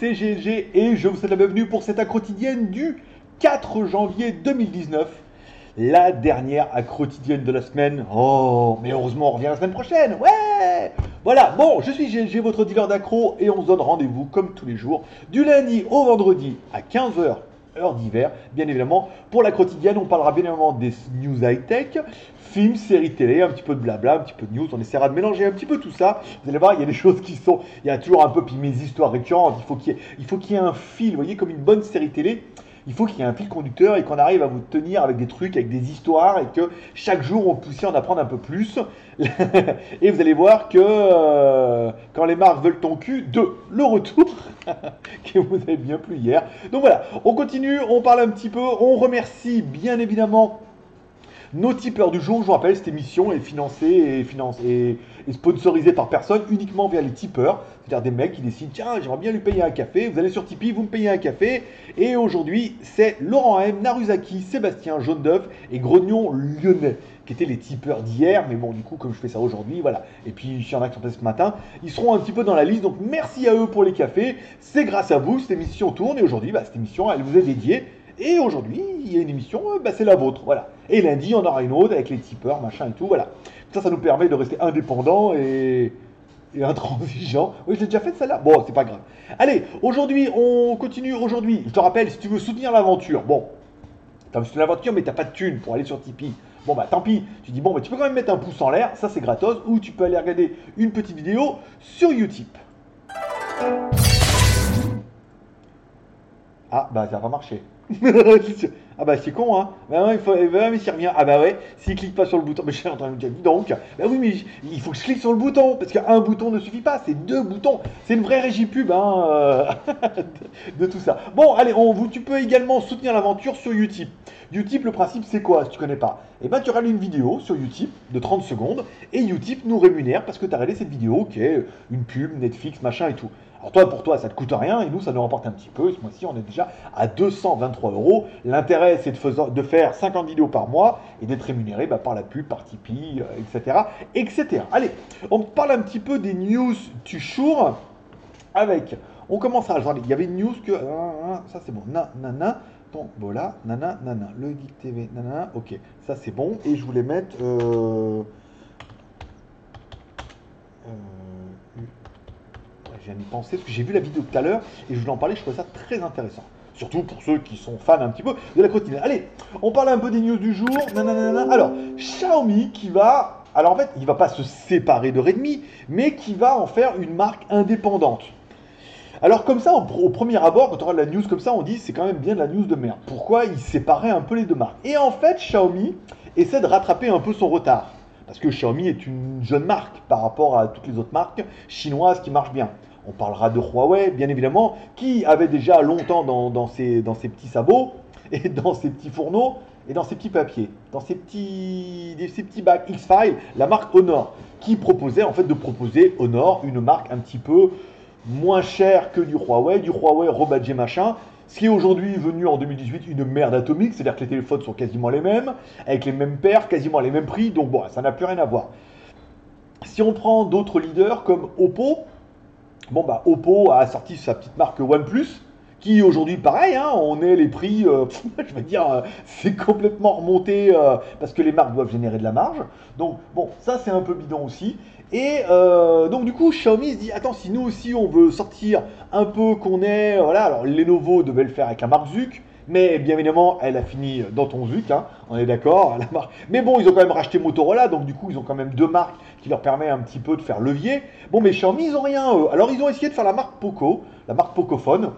C'est GLG et je vous souhaite la bienvenue pour cette quotidienne du 4 janvier 2019. La dernière quotidienne de la semaine. Oh, mais heureusement on revient la semaine prochaine. Ouais Voilà, bon, je suis GLG, votre dealer d'accro et on se donne rendez-vous comme tous les jours du lundi au vendredi à 15h heure d'hiver, bien évidemment. Pour la quotidienne, on parlera bien évidemment des news high-tech, films, séries télé, un petit peu de blabla, un petit peu de news. On essaiera de mélanger un petit peu tout ça. Vous allez voir, il y a des choses qui sont. Il y a toujours un peu, puis mes histoires récurrentes. Il faut qu'il y, ait- il faut qu'il y ait un fil, vous voyez, comme une bonne série télé. Il faut qu'il y ait un fil conducteur et qu'on arrive à vous tenir avec des trucs, avec des histoires et que chaque jour on puisse en apprendre un peu plus. et vous allez voir que euh, quand les marques veulent ton cul, de le retour que vous avez bien plu hier. Donc voilà, on continue, on parle un petit peu, on remercie bien évidemment nos tipeurs du jour. Je vous rappelle, cette émission est financée et, finance- et, sponsorisée par personne uniquement via les tipeurs. C'est-à-dire des mecs qui décident, tiens, j'aimerais bien lui payer un café. Vous allez sur Tipeee, vous me payez un café. Et aujourd'hui, c'est Laurent M, Naruzaki, Sébastien, Jaune d'œuf et Grognon Lyonnais qui étaient les tipeurs d'hier. Mais bon, du coup, comme je fais ça aujourd'hui, voilà. Et puis, il y en a qui sont passés ce matin. Ils seront un petit peu dans la liste. Donc, merci à eux pour les cafés. C'est grâce à vous, cette émission tourne. Et aujourd'hui, bah, cette émission, elle vous est dédiée. Et aujourd'hui, il y a une émission, euh, bah, c'est la vôtre, voilà. Et lundi, on aura une autre avec les tipeurs, machin et tout, voilà. Ça, ça nous permet de rester indépendants et, et intransigeants. Oui, je l'ai déjà fait celle-là. Bon, c'est pas grave. Allez, aujourd'hui, on continue. Aujourd'hui, je te rappelle, si tu veux soutenir l'aventure, bon, t'as soutenir l'aventure, mais t'as pas de thune pour aller sur Tipeee. Bon, bah tant pis. Tu dis, bon, bah, tu peux quand même mettre un pouce en l'air, ça c'est gratos, ou tu peux aller regarder une petite vidéo sur Utip. Ah, bah ça va pas marcher. ah bah c'est con hein. Bah ouais, il faut, bah, mais s'il revient. Ah bah ouais, s'il clique pas sur le bouton. Mais je suis en train de dire, dis donc. Bah oui, mais il faut que je clique sur le bouton. Parce qu'un bouton ne suffit pas, c'est deux boutons. C'est une vraie régie pub hein, euh, de, de tout ça. Bon, allez, on, vous, tu peux également soutenir l'aventure sur Utip. Utip, le principe c'est quoi si tu connais pas? Eh ben tu regardes une vidéo sur Utip de 30 secondes et Utip nous rémunère parce que tu as regardé cette vidéo qui est une pub, Netflix, machin et tout. Alors toi, pour toi, ça te coûte rien et nous, ça nous rapporte un petit peu. Ce mois-ci, on est déjà à 223 euros. L'intérêt, c'est de, faire 50 vidéos par mois et d'être rémunéré bah, par la pub, par Tipeee, euh, etc., etc. Allez, on parle un petit peu des news du jour avec. On commencera. Attendez, il y avait une news que. euh, ça, c'est bon. Na, nana. Tombola. Nana, nana. Le Geek TV. Nana. Ok, ça, c'est bon. Et je voulais mettre. Euh, euh, Je viens d'y penser parce que j'ai vu la vidéo tout à l'heure et je voulais en parler, je trouvais ça très intéressant. Surtout pour ceux qui sont fans un petit peu de la quotidienne. Allez, on parle un peu des news du jour. Alors, Xiaomi qui va. Alors en fait, il va pas se séparer de Redmi, mais qui va en faire une marque indépendante. Alors comme ça, au premier abord, quand on regarde la news comme ça, on dit c'est quand même bien de la news de merde. Pourquoi il séparait un peu les deux marques? Et en fait, Xiaomi essaie de rattraper un peu son retard. Parce que Xiaomi est une jeune marque par rapport à toutes les autres marques chinoises qui marchent bien. On parlera de Huawei, bien évidemment, qui avait déjà longtemps dans, dans ses, petits sabots et dans ses petits fourneaux et dans ses petits papiers, dans ses petits, ces petits bacs X-File, la marque Honor, qui proposait en fait de proposer Honor, une marque un petit peu moins chère que du Huawei, du Huawei rebadgé machin, ce qui est aujourd'hui venu en 2018 une merde atomique, c'est-à-dire que les téléphones sont quasiment les mêmes, avec les mêmes paires, quasiment les mêmes prix, donc bon, ça n'a plus rien à voir. Si on prend d'autres leaders comme Oppo, bon bah Oppo a sorti sa petite marque OnePlus, qui aujourd'hui pareil, hein, on est les prix, euh, je veux dire, euh, c'est complètement remonté euh, parce que les marques doivent générer de la marge. Donc bon, ça c'est un peu bidon aussi. Et donc du coup, Xiaomi se dit, attends, si nous aussi on veut sortir un peu qu'on est, voilà, alors Lenovo devait le faire avec la marque Zuc, mais bien évidemment, elle a fini dans ton Zuc, hein, on est d'accord. Mais bon, ils ont quand même racheté Motorola, donc du coup, ils ont quand même deux marques qui leur permettent un petit peu de faire levier. Bon, mais Xiaomi, ils ont rien, eux. Alors, ils ont essayé de faire la marque Poco, la marque Pocophone,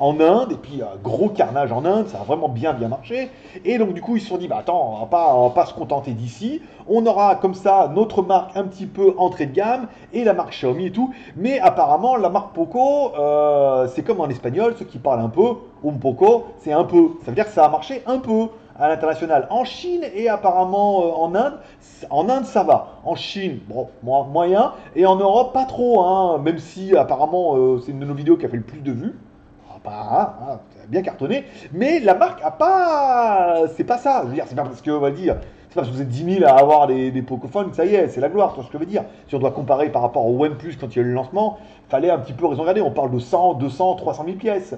en Inde, et puis un gros carnage en Inde, ça a vraiment bien bien marché. Et donc du coup ils se sont dit, bah attends, on va pas, se contenter d'ici, on aura comme ça notre marque un petit peu entrée de gamme, et la marque Xiaomi et tout. Mais apparemment la marque Poco, euh, c'est comme en espagnol, ceux qui parlent un peu, un poco, c'est un peu. Ça veut dire que ça a marché un peu à l'international. En Chine et apparemment euh, en Inde, en Inde ça va. En Chine, bon, mo- moyen. Et en Europe, pas trop, hein, même si apparemment euh, c'est une de nos vidéos qui a fait le plus de vues. Pas, hein, bien cartonné, mais la marque a pas, c'est pas ça. Je veux dire, c'est pas parce que on va dire, c'est pas parce que vous êtes 10 000 à avoir des, des Pocophone que ça y est, c'est la gloire, vois ce que je veux dire. Si on doit comparer par rapport au OnePlus quand il y a eu le lancement, fallait un petit peu raison garder. On parle de 100, 200, 300 000 pièces.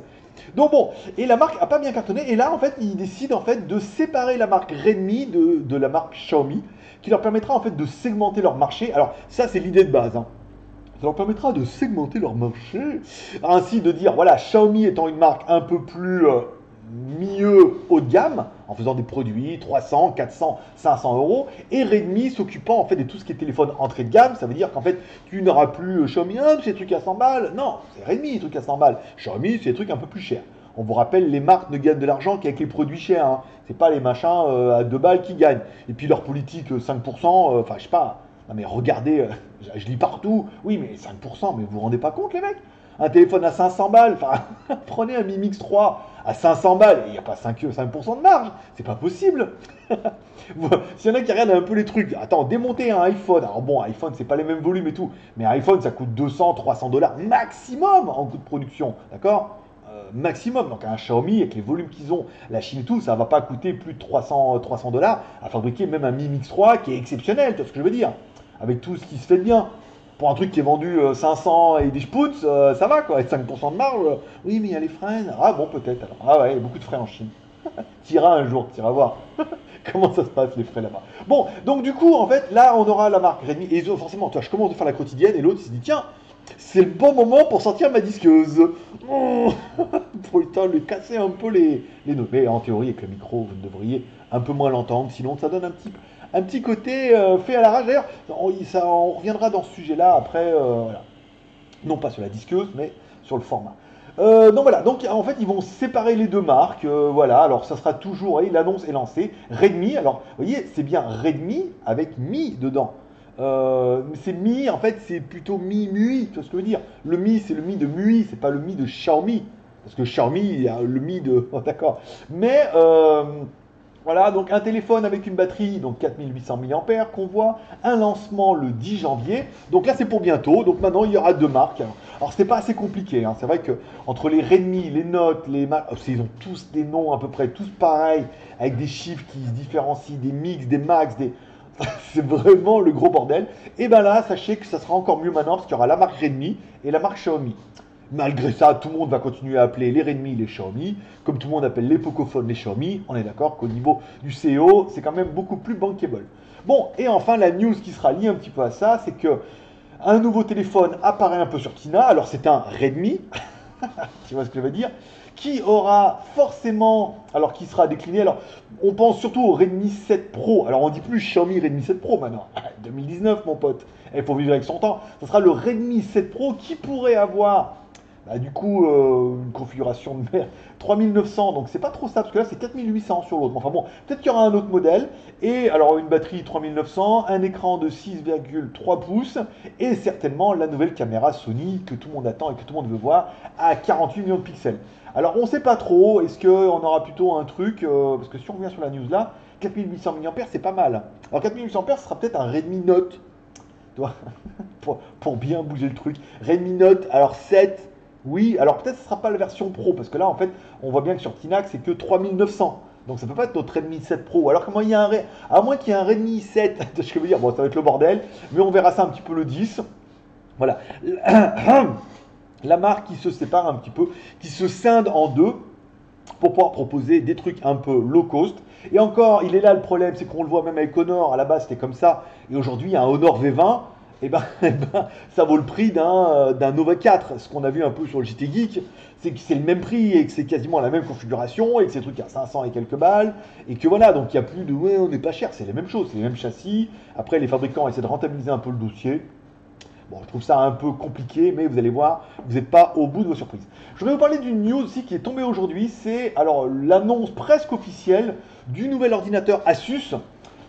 Donc bon, et la marque a pas bien cartonné, et là en fait, ils décident en fait de séparer la marque Redmi de, de la marque Xiaomi, qui leur permettra en fait de segmenter leur marché. Alors ça, c'est l'idée de base. Hein. Ça leur permettra de segmenter leur marché. Ainsi de dire, voilà, Xiaomi étant une marque un peu plus euh, mieux haut de gamme, en faisant des produits 300, 400, 500 euros, et Redmi s'occupant en fait de tout ce qui est téléphone entrée de gamme. Ça veut dire qu'en fait, tu n'auras plus euh, Xiaomi 1, c'est des trucs à 100 balles. Non, c'est Redmi, les trucs à 100 balles. Xiaomi, c'est des trucs un peu plus chers. On vous rappelle, les marques ne gagnent de l'argent qu'avec les produits chers. Hein. C'est pas les machins euh, à 2 balles qui gagnent. Et puis leur politique 5%, enfin je sais pas, non mais regardez, euh, je lis partout, oui mais 5%, mais vous vous rendez pas compte les mecs? Un téléphone à 500 balles, enfin prenez un Mi Mix 3 à 500 balles, il n'y a pas 5, 5% de marge, c'est pas possible. S'il y en a qui regardent un peu les trucs, attends, démonter un iPhone, alors bon, iPhone c'est pas les mêmes volumes et tout, mais un iPhone ça coûte 200, 300 dollars maximum en coût de production, d'accord? Euh, maximum. Donc un Xiaomi, avec les volumes qu'ils ont, la Chine et tout, ça va pas coûter plus de 300 dollars à fabriquer même un Mi Mix 3 qui est exceptionnel, tu vois ce que je veux dire? Avec tout ce qui se fait de bien. Pour un truc qui est vendu 500 euh, et des spouts, euh, ça va quoi, avec 5% de marge. Euh, oui, mais il y a les frais. Ah bon, peut-être. Ah ouais, il y a beaucoup de frais en Chine. t'iras un jour, t'iras voir comment ça se passe les frais là-bas? Bon, donc du coup, en fait, là, on aura la marque Redmi. Et forcément, toi, je commence à faire la quotidienne et l'autre, se dit, tiens, c'est le bon moment pour sortir ma disqueuse. Pour le temps, lui casser un peu les, les notes. Mais en théorie, avec le micro, vous devriez un peu moins l'entendre, sinon ça donne un petit, un petit côté euh, fait à la rage. D'ailleurs, on, reviendra dans ce sujet-là après, euh, non pas sur la disqueuse, mais sur le format. Euh, donc voilà, donc en fait ils vont séparer les deux marques, voilà, alors ça sera toujours, l'annonce est lancée, Redmi, alors voyez c'est bien Redmi avec Mi dedans, c'est Mi en fait c'est plutôt Mi Mui, tu vois ce que je veux dire, le Mi c'est le Mi de Mui, c'est pas le Mi de Xiaomi, parce que Xiaomi le Mi de, d'accord, mais voilà, donc un téléphone avec une batterie, donc 4800 mAh qu'on voit, un lancement le 10 janvier. Donc là c'est pour bientôt, donc maintenant il y aura deux marques. Alors, c'est pas assez compliqué, hein. c'est vrai que entre les Redmi, les Note, les Mac, oh, ils ont tous des noms à peu près tous pareils, avec des chiffres qui se différencient, des mix, des max, des... c'est vraiment le gros bordel. Et ben là, sachez que ça sera encore mieux maintenant parce qu'il y aura la marque Redmi et la marque Xiaomi. Malgré ça, tout le monde va continuer à appeler les Redmi les Xiaomi, comme tout le monde appelle les Pocophone les Xiaomi. On est d'accord qu'au niveau du CEO, c'est quand même beaucoup plus bankable. Bon, et enfin, la news qui sera liée un petit peu à ça, c'est que un nouveau téléphone apparaît un peu sur Tina. Alors, c'est un Redmi, tu vois ce que je veux dire qui aura forcément, alors qui sera décliné, alors on pense surtout au Redmi 7 Pro, alors on dit plus Xiaomi Redmi 7 Pro maintenant, 2019 mon pote, il faut vivre avec son temps, ce sera le Redmi 7 Pro qui pourrait avoir bah, du coup, euh, une configuration de mer 3900, donc c'est pas trop ça, parce que là c'est 4800 sur l'autre. Enfin bon, peut-être qu'il y aura un autre modèle. Et alors une batterie 3900, un écran de 6,3 pouces, et certainement la nouvelle caméra Sony que tout le monde attend et que tout le monde veut voir à 48 millions de pixels. Alors on sait pas trop, est-ce qu'on aura plutôt un truc, euh, parce que si on revient sur la news là, 4800 mAh c'est pas mal. Alors 4800 mAh sera peut-être un Redmi Note, pour bien bouger le truc. Redmi Note, alors 7 oui, alors peut-être ce ne sera pas la version Pro, parce que là, en fait, on voit bien que sur Tinac, c'est que 3900. Donc ça peut pas être notre Redmi 7 Pro. Alors comment il y a à moins qu'il y ait un Redmi 7, je veux dire, bon, ça va être le bordel, mais on verra ça un petit peu le 10. Voilà. La marque qui se sépare un petit peu, qui se scinde en deux pour pouvoir proposer des trucs un peu low cost. Et encore, il est là le problème, c'est qu'on le voit même avec Honor, à la base c'était comme ça, et aujourd'hui il y a un Honor V20 eh ben, eh ben, ça vaut le prix d'un Nova 4. Ce qu'on a vu un peu sur le JT Geek, c'est que c'est le même prix et que c'est quasiment la même configuration et que c'est truc à 500 et quelques balles. Et que voilà, donc il n'y a plus de ouais, on n'est pas cher, c'est les mêmes choses, c'est les mêmes châssis. Après, les fabricants essaient de rentabiliser un peu le dossier. Bon, je trouve ça un peu compliqué, mais vous allez voir, vous n'êtes pas au bout de vos surprises. Je vais vous parler d'une news aussi qui est tombée aujourd'hui. C'est alors l'annonce presque officielle du nouvel ordinateur Asus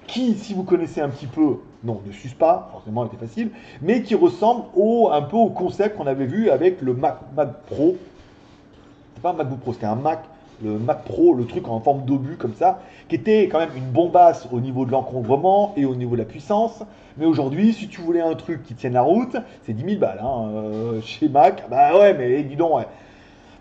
qui, si vous connaissez un petit peu, non, ne s'use pas, forcément, était facile, mais qui ressemble au, un peu au concept qu'on avait vu avec le Mac, Pro. C'est pas un MacBook Pro, c'était un Mac, le Mac Pro, le truc en forme d'obus comme ça, qui était quand même une bombasse au niveau de l'encombrement et au niveau de la puissance. Mais aujourd'hui, si tu voulais un truc qui tienne la route, c'est 10 000 balles hein, euh, chez Mac. Bah ouais, mais dis donc, ouais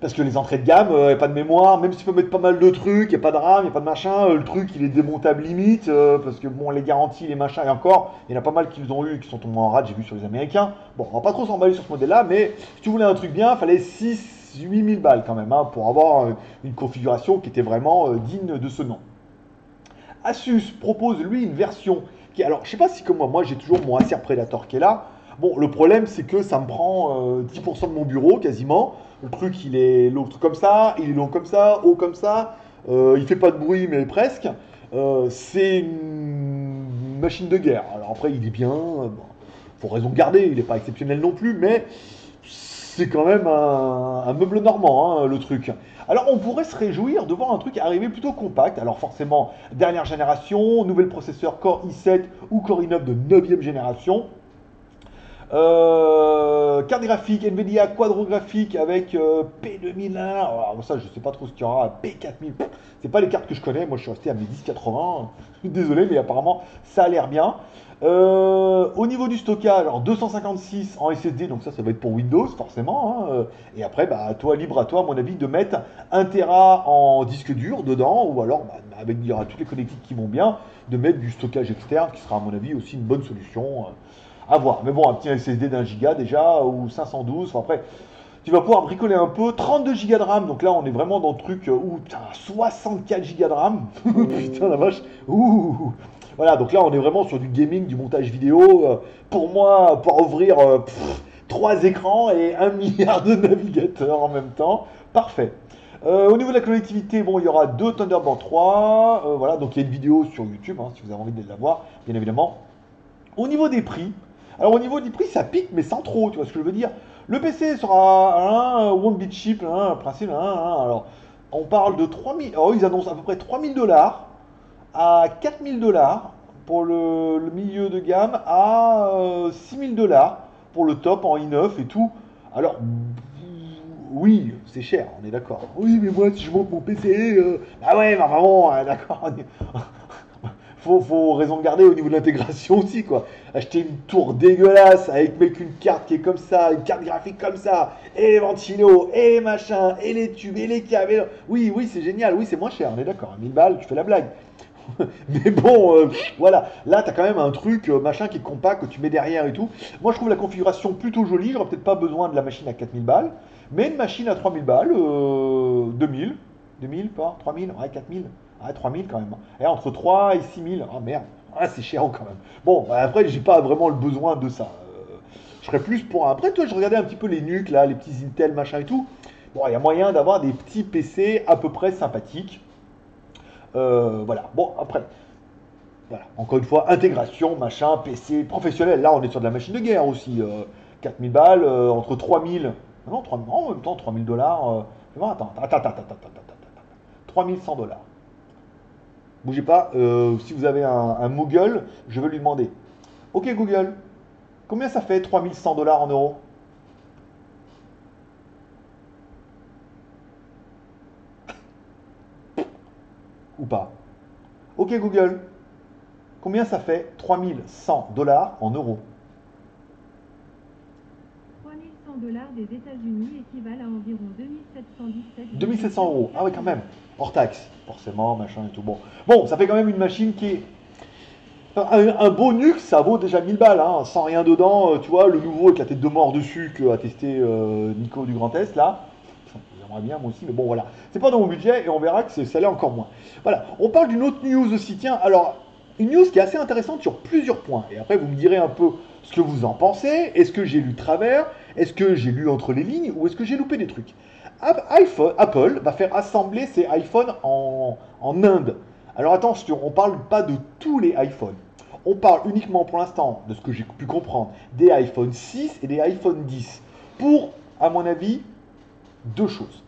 Parce que les entrées de gamme, il n'y a pas de mémoire, même si tu peux mettre pas mal de trucs, il n'y a pas de RAM, il n'y a pas de machin, euh, le truc il est démontable limite, euh, parce que bon, les garanties, les machins, et encore, il y en a pas mal qui les ont eu, qui sont tombés en rade, j'ai vu sur les Américains. Bon, on va pas trop s'emballer sur ce modèle-là, mais si tu voulais un truc bien, il fallait 6 8000 balles quand même, hein, pour avoir euh, une configuration qui était vraiment euh, digne de ce nom. Asus propose lui une version qui, alors je sais pas si comme moi, moi j'ai toujours mon Acer Predator qui est là. Bon, le problème c'est que ça me prend 10% de mon bureau quasiment. Le truc, il est l'autre comme ça, il est long comme ça, haut comme ça. Euh, il fait pas de bruit, mais presque. Euh, c'est une machine de guerre. Alors après, il est bien. Bon, faut raison garder. Il n'est pas exceptionnel non plus, mais c'est quand même un, meuble normand, hein, le truc. Alors on pourrait se réjouir de voir un truc arriver plutôt compact. Alors forcément, dernière génération, nouvel processeur Core i7 ou Core i9 de 9e génération. Euh, carte graphique Nvidia quadrographique avec euh, P2001. Alors, ça, je sais pas trop ce qu'il y aura. P4000. C'est pas les cartes que je connais. Moi, je suis resté à mes 1080. Désolé, mais apparemment, ça a l'air bien. Euh, au niveau du stockage, alors 256 en SSD, donc ça, ça va être pour Windows forcément. Hein. Et après, bah, toi, libre à toi, à mon avis, de mettre 1 Tera en disque dur dedans, ou alors, bah, avec il y aura toutes les connectiques qui vont bien, de mettre du stockage externe, qui sera à mon avis aussi une bonne solution à voir. Mais bon, un petit SSD d'un giga déjà, ou 512, enfin, après, tu vas pouvoir bricoler un peu. 32 gigas de RAM, donc là on est vraiment dans le truc euh, où putain, 64 gigas de RAM. putain la vache. Ouh. Voilà, donc là on est vraiment sur du gaming, du montage vidéo. Euh, pour moi, pour ouvrir euh, trois écrans et un milliard de navigateurs en même temps. Parfait. au niveau de la connectivité, bon, il y aura deux Thunderbolt 3. voilà, donc il y a une vidéo sur YouTube, hein, si vous avez envie de la voir, bien évidemment. Au niveau des prix, alors au niveau du prix, ça pique, mais sans trop, tu vois ce que je veux dire. Le PC sera un one bit chip, un principe, alors on parle de 3000, alors ils annoncent à peu près 3000 dollars à 4000 dollars pour le, milieu de gamme, à 6000 euh, dollars pour le top en i9 et tout. Alors, oui, c'est cher, on est d'accord. Oui, mais moi, si je monte mon PC, euh... ah ouais, mais vraiment, d'accord faut, faut raison de garder au niveau de l'intégration aussi, quoi. Acheter une tour dégueulasse avec mec une carte qui est comme ça, une carte graphique comme ça, et les ventilos, et les machins, et les tubes, et les câbles. Oui, oui, c'est génial, oui, c'est moins cher, on est d'accord. 1000 balles, tu fais la blague. Mais bon, euh, voilà, là, tu as quand même un truc, euh, machin, qui est compact, que tu mets derrière et tout. Moi, je trouve la configuration plutôt jolie. J'aurais peut-être pas besoin de la machine à 4000 balles, mais une machine à 3000 balles, 2000, 2000, pas 3000, ouais, 4000. Ah, 3000 quand même. Et entre 3 et 6000. Ah merde. Ah, c'est cher quand même. Bon, bah, après, j'ai pas vraiment le besoin de ça. Euh, je serais plus pour. Après, toi, je regardais un petit peu les nuques, là, les petits Intel, machin et tout. Bon, il y a moyen d'avoir des petits PC à peu près sympathiques. Euh, voilà. Bon, après. Voilà. Encore une fois, intégration, machin, PC professionnel. Là, on est sur de la machine de guerre aussi. 4000 euh, balles, entre 3000. Non, 3000, en même temps, 3000 dollars. attends, attends, attends, attends, attends, attends, attends. 3100 dollars. Bougez pas, euh, si vous avez un, un, Google, je vais lui demander. Ok Google, combien ça fait 3100 dollars en euros? Ou pas. Ok Google, combien ça fait 3100 dollars en euros 3100 dollars des États-Unis équivalent à environ 2717 2700 euros, ah oui quand même hors taxe, forcément, machin et tout. Bon, bon ça fait quand même une machine qui est. Un, beau Nux, ça vaut déjà 1000 balles, hein, sans rien dedans. Euh, tu vois, le nouveau avec la tête de mort dessus que a testé euh, Nico du Grand Est, là. J'aimerais bien, moi aussi, mais bon, voilà. C'est pas dans mon budget et on verra que ça l'est encore moins. Voilà, on parle d'une autre news aussi. Tiens, alors, une news qui est assez intéressante sur plusieurs points. Et après, vous me direz un peu ce que vous en pensez. Est-ce que j'ai lu travers? Est-ce que j'ai lu entre les lignes Ou est-ce que j'ai loupé des trucs Apple va faire assembler ses iPhones en, Inde. Alors attention, on ne parle pas de tous les iPhones. On parle uniquement pour l'instant, de ce que j'ai pu comprendre, des iPhone 6 et des iPhone 10. Pour, à mon avis, deux choses.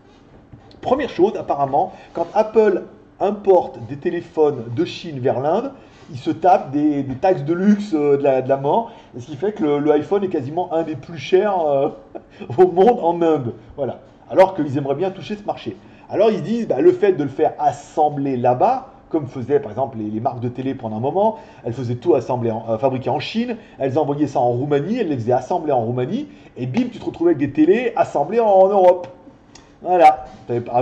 Première chose, apparemment, quand Apple importe des téléphones de Chine vers l'Inde, il se tape des, taxes de luxe euh, de, la, mort, ce qui fait que le, iPhone est quasiment un des plus chers euh, au monde en Inde. Voilà alors qu'ils aimeraient bien toucher ce marché. Alors ils disent, bah, le fait de le faire assembler là-bas, comme faisaient par exemple les, marques de télé pendant un moment, elles faisaient tout assembler en, euh, fabriquer en Chine, elles envoyaient ça en Roumanie, elles les faisaient assembler en Roumanie, et bim, tu te retrouvais avec des télés assemblées en, Europe. Voilà,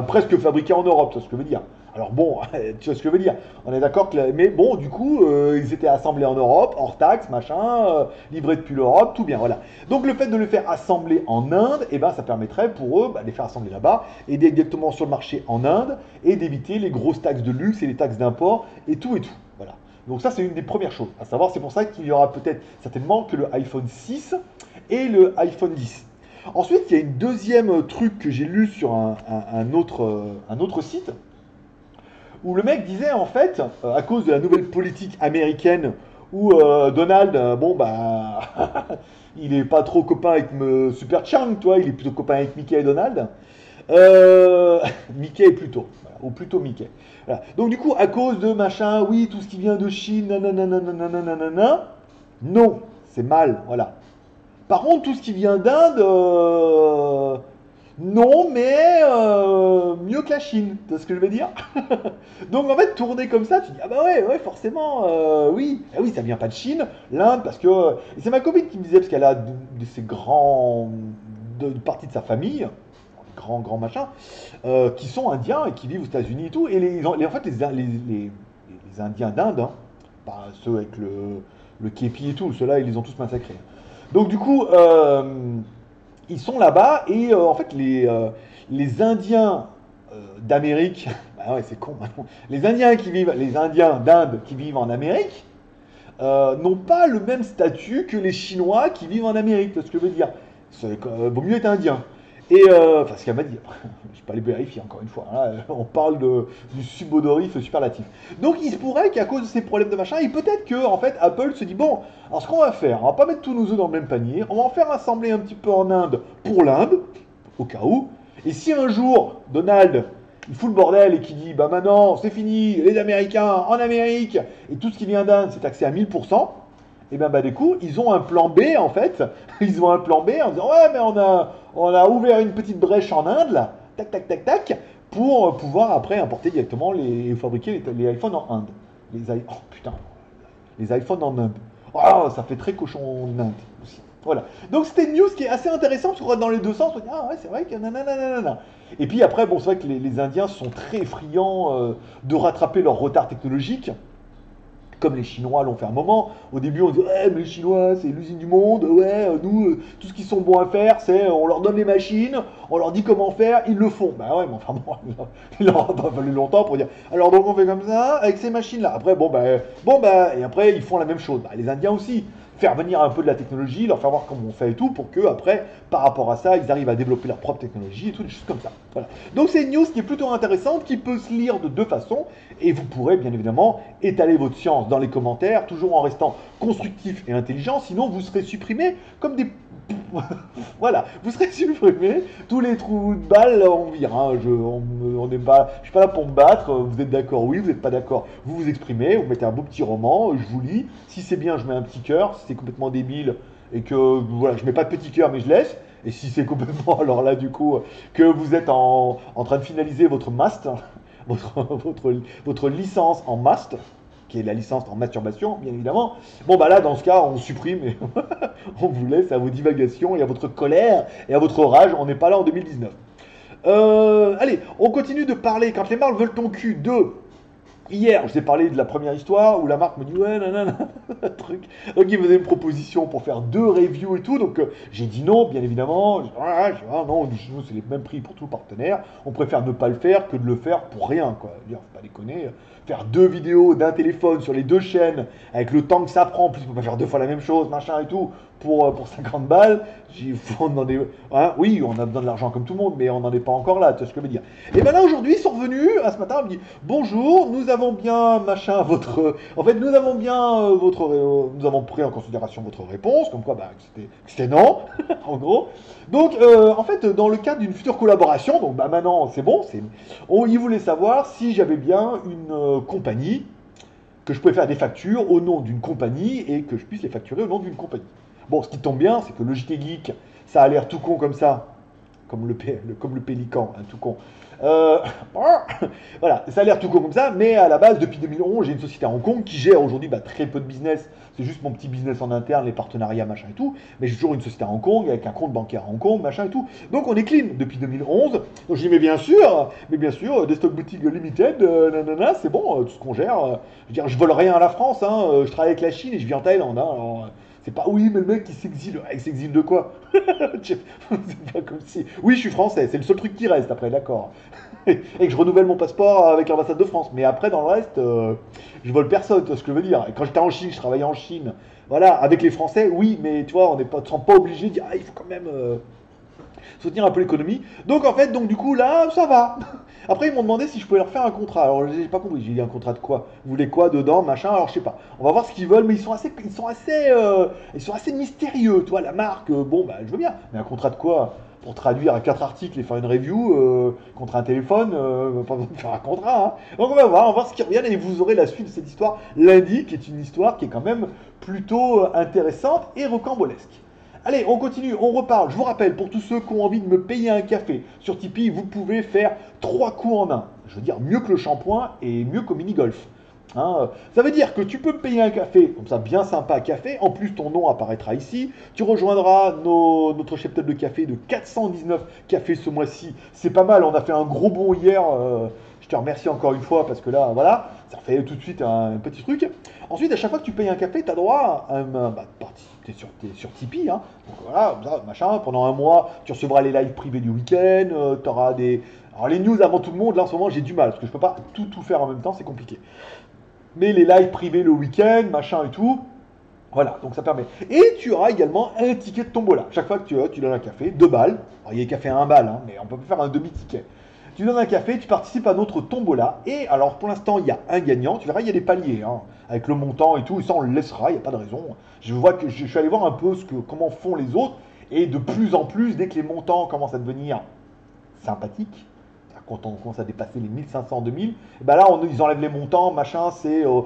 presque fabriqué en Europe, vois ce que je veux dire. Alors bon, tu vois ce que je veux dire. On est d'accord que, mais bon, du coup, euh, ils étaient assemblés en Europe, hors taxe, machin, euh, livrés depuis l'Europe, tout bien, voilà. Donc le fait de le faire assembler en Inde, eh ben, ça permettrait pour eux bah, de les faire assembler là-bas et directement sur le marché en Inde et d'éviter les grosses taxes de luxe et les taxes d'import et tout et tout. Voilà. Donc ça, c'est une des premières choses à savoir. C'est pour ça qu'il y aura peut-être certainement que le iPhone 6 et le iPhone 10. Ensuite, il y a une deuxième truc que j'ai lu sur un, autre, euh, un autre site où le mec disait en fait, euh, à cause de la nouvelle politique américaine, où euh, Donald, euh, bon bah, il est pas trop copain avec me Super Chang, toi, il est plutôt copain avec Mickey et Donald. Mickey plutôt, ou plutôt Mickey. Donc du coup, à cause de machin, oui, tout ce qui vient de Chine, nanana, nanana, nanana, non, c'est mal, voilà. Par contre, tout ce qui vient d'Inde, non, mais euh, mieux que la Chine, tu ce que je veux dire? Donc en fait, tourner comme ça, tu dis, ah bah ouais, ouais, forcément, euh, oui, ah oui, ça vient pas de Chine, l'Inde, parce que... c'est ma copine qui me disait, parce qu'elle a de, ces grands... de, de partie de sa famille, grands, grands machins, euh, qui sont indiens et qui vivent aux États-Unis et tout, et les, en fait, les, les, les- Indiens d'Inde, hein, pas ceux avec le, le képi et tout, ceux-là, ils les ont tous massacrés. Donc du coup, euh, ils sont là-bas et euh, en fait les, euh, les Indiens euh, d'Amérique, bah ouais c'est con les Indiens qui vivent, les Indiens d'Inde qui vivent en Amérique n'ont pas le même statut que les Chinois qui vivent en Amérique, c'est ce que je veux dire? Vaut mieux être indien. Et euh, enfin ce qu'elle m'a dit, je vais pas les vérifier encore une fois, hein, on parle du subodorif superlatif. Donc il se pourrait qu'à cause de ces problèmes de machin, et peut-être que en fait Apple se dit bon, alors ce qu'on va faire, on va pas mettre tous nos œufs dans le même panier, on va en faire assembler un petit peu en Inde pour l'Inde, au cas où. Et si un jour Donald il fout le bordel et qui dit bah maintenant c'est fini, les Américains en Amérique et tout ce qui vient d'Inde c'est taxé à 1000%. Et bien bah du coup ils ont un plan B en fait, ils ont un plan B en disant ouais mais on a on a ouvert une petite brèche en Inde là, tac tac tac tac, pour euh, pouvoir après importer directement les fabriquer les, iPhones en Inde. Les oh putain, les iPhones en Inde. Oh, ça fait très cochon en Inde aussi. Voilà. Donc c'était une news qui est assez intéressante, parce va dans les deux sens, on dit, ah ouais, c'est vrai que nanana. Et puis après, bon, c'est vrai que les, les Indiens sont très friands euh, de rattraper leur retard technologique, comme les Chinois l'ont fait un moment. Au début, on dit, ouais, mais les Chinois, c'est l'usine du monde, ouais, euh, nous, euh, tout ce qu'ils sont bons à faire, c'est euh, on leur donne les machines, on leur dit comment faire, ils le font. Bah ouais, mais enfin bon, il leur a pas fallu longtemps pour dire, alors donc on fait comme ça, avec ces machines-là. Après, bon, bah, bon, bah, et après, ils font la même chose. Bah, les Indiens aussi faire venir un peu de la technologie, leur faire voir comment on fait et tout, pour que après, par rapport à ça, ils arrivent à développer leur propre technologie et tout, des choses comme ça. Voilà. Donc c'est une news qui est plutôt intéressante, qui peut se lire de deux façons, et vous pourrez bien évidemment étaler votre science dans les commentaires, toujours en restant constructif et intelligent, sinon vous serez supprimé comme des... voilà, vous serez supprimé, tous les trous de balles, on vire, hein. je, je suis pas là pour me battre, vous êtes d'accord, oui, vous n'êtes pas d'accord, vous vous exprimez, vous mettez un beau petit roman, je vous lis, si c'est bien, je mets un petit cœur, si complètement débile, et que, voilà, je mets pas de petit cœur, mais je laisse, et si c'est complètement, alors là, du coup, que vous êtes en, en train de finaliser votre mast, votre, votre, votre licence en mast, qui est la licence en masturbation, bien évidemment. Bon, bah là, dans ce cas, on supprime et on vous laisse à vos divagations et à votre colère et à votre rage. On n'est pas là en 2019. Euh, allez, on continue de parler. Quand les marques veulent ton cul, 2. Hier, je vous parlé de la première histoire où la marque me dit ouais, nanana, truc. Donc il faisait une proposition pour faire deux reviews et tout. Donc euh, j'ai dit non, bien évidemment. Ah, non, nous c'est les mêmes prix pour tout partenaire. On préfère ne pas le faire que de le faire pour rien, quoi. Dire, faut pas déconner. Faire deux vidéos d'un téléphone sur les deux chaînes avec le temps que ça prend, en plus on peut pas faire deux fois la même chose, machin et tout, pour, euh, pour 50 balles. J'ai. Hein, oui, on a besoin de l'argent comme tout le monde, mais on n'en est pas encore là, tu vois ce que je veux dire. Et ben là aujourd'hui, ils sont revenus, à ce matin, ils me dit Bonjour, nous avons bien machin votre. En fait, nous avons bien euh, votre. euh, nous avons pris en considération votre réponse, comme quoi bah, c'était non, en gros. Donc, euh, en fait, dans le cadre d'une future collaboration, donc bah maintenant c'est bon, ils voulaient savoir si j'avais bien une euh, compagnie que je pouvais faire des factures au nom d'une compagnie et que je puisse les facturer au nom d'une compagnie. Bon, ce qui tombe bien, c'est que le JT Geek, ça a l'air tout con comme ça, comme le, comme le pélican, un tout con. Euh, voilà, ça a l'air tout con comme ça, mais à la base, depuis 2011, j'ai une société à Hong Kong qui gère aujourd'hui bah, très peu de business. C'est juste mon petit business en interne, les partenariats, machin et tout. Mais j'ai toujours une société à Hong Kong avec un compte bancaire à Hong Kong, machin et tout. Donc on est clean depuis 2011. Donc je dis, mais bien sûr, mais bien sûr, des stock boutiques limited, euh, nanana, c'est bon, euh, tout ce qu'on gère. euh, je veux dire, je vole rien à la France, hein, je travaille avec la Chine et je vis en Thaïlande. Hein, alors, c'est pas oui, mais le mec qui s'exile, il s'exile de quoi? C'est pas comme si. Oui, je suis français, c'est le seul truc qui reste après, d'accord. et que je renouvelle mon passeport avec l'ambassade de France. Mais après, dans le reste, euh, je vole personne, tu vois ce que je veux dire. Quand j'étais en Chine, je travaillais en Chine. Voilà, avec les Français, oui, mais tu vois, on n'est pas, pas obligé de dire, ah, il faut quand même euh, soutenir un peu l'économie. Donc en fait, donc du coup, là, ça va. Après, ils m'ont demandé si je pouvais leur faire un contrat. Alors, j'ai pas compris. J'ai dit un contrat de quoi? Vous voulez quoi dedans, machin? Alors, je sais pas. On va voir ce qu'ils veulent, mais ils sont assez, ils sont assez, euh, ils sont assez mystérieux. Tu vois, la marque, euh, bon, bah, je veux bien. Mais un contrat de quoi? Pour traduire à quatre articles et faire une review euh, contre un téléphone, pas besoin de faire un contrat. hein. Donc, on va voir, on va voir ce qu'ils reviennent et vous aurez la suite de cette histoire lundi, qui est une histoire qui est quand même plutôt intéressante et rocambolesque. Allez, on continue, on reparle. Je vous rappelle, pour tous ceux qui ont envie de me payer un café sur Tipeee, vous pouvez faire trois coups en un. Je veux dire, mieux que le shampoing et mieux qu'au mini-golf. Hein, ça veut dire que tu peux me payer un café, comme ça, bien sympa café. En plus, ton nom apparaîtra ici. Tu rejoindras nos- notre cheptel de café de 419 cafés ce mois-ci. C'est pas mal, on a fait un gros bond hier. euh, je te remercie encore une fois parce que là, voilà, ça fait tout de suite un, petit truc. Ensuite, à chaque fois que tu payes un café, tu as droit à un, bah, t'es sur, sur Tipeee, hein. donc voilà, machin, pendant un mois, tu recevras les lives privés du week-end, tu auras des... Alors les news avant tout le monde, là en ce moment j'ai du mal, parce que je peux pas tout, tout faire en même temps, c'est compliqué. Mais les lives privés le week-end, machin et tout, voilà, donc ça permet. Et tu auras également un ticket de tombola. Chaque fois que tu, tu donnes un café, deux balles. Alors, il y a des cafés à un balle, hein, mais on peut faire un demi-ticket. Tu donnes un café, tu participes à notre tombola. Et alors, pour l'instant, il y a un gagnant. Tu verras, il y a des paliers, hein, avec le montant et tout. Et ça, on le laissera, il n'y a pas de raison. Je vois que je suis allé voir un peu ce que, comment font les autres. Et de plus en plus, dès que les montants commencent à devenir sympathiques, quand on commence à dépasser les 1500, 2000, et ben là, ils enlèvent les montants, machin, c'est euh,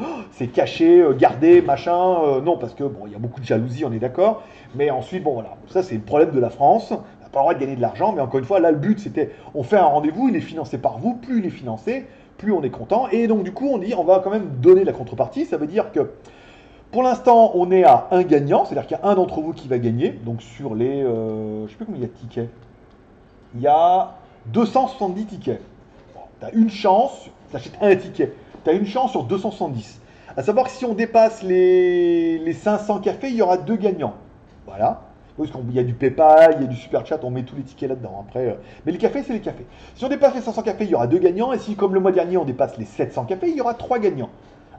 caché, euh, gardé, machin. euh, non, parce que bon, il y a beaucoup de jalousie, on est d'accord. Mais ensuite, bon, voilà, ça c'est le problème de la France. N'a pas le droit de gagner de l'argent, mais encore une fois, là, le but c'était, on fait un rendez-vous, il est financé par vous, plus il est financé, plus on est content. Et donc, du coup, on dit, on va quand même donner la contrepartie. Ça veut dire que pour l'instant, on est à un gagnant, c'est-à-dire qu'il y a un d'entre vous qui va gagner. Donc, sur les, euh, je sais plus combien il y a de tickets. Il y a 270 tickets. tu as une chance, tu achètes un ticket, tu as une chance sur 270. À savoir que si on dépasse les, les 500 cafés, il y aura deux gagnants. Voilà. Qu'il y a du PayPal, il y a du super chat, on met tous les tickets là-dedans. Après, euh, mais les cafés, c'est les cafés. Si on dépasse les 500 cafés, il y aura deux gagnants. Et si, comme le mois dernier, on dépasse les 700 cafés, il y aura trois gagnants.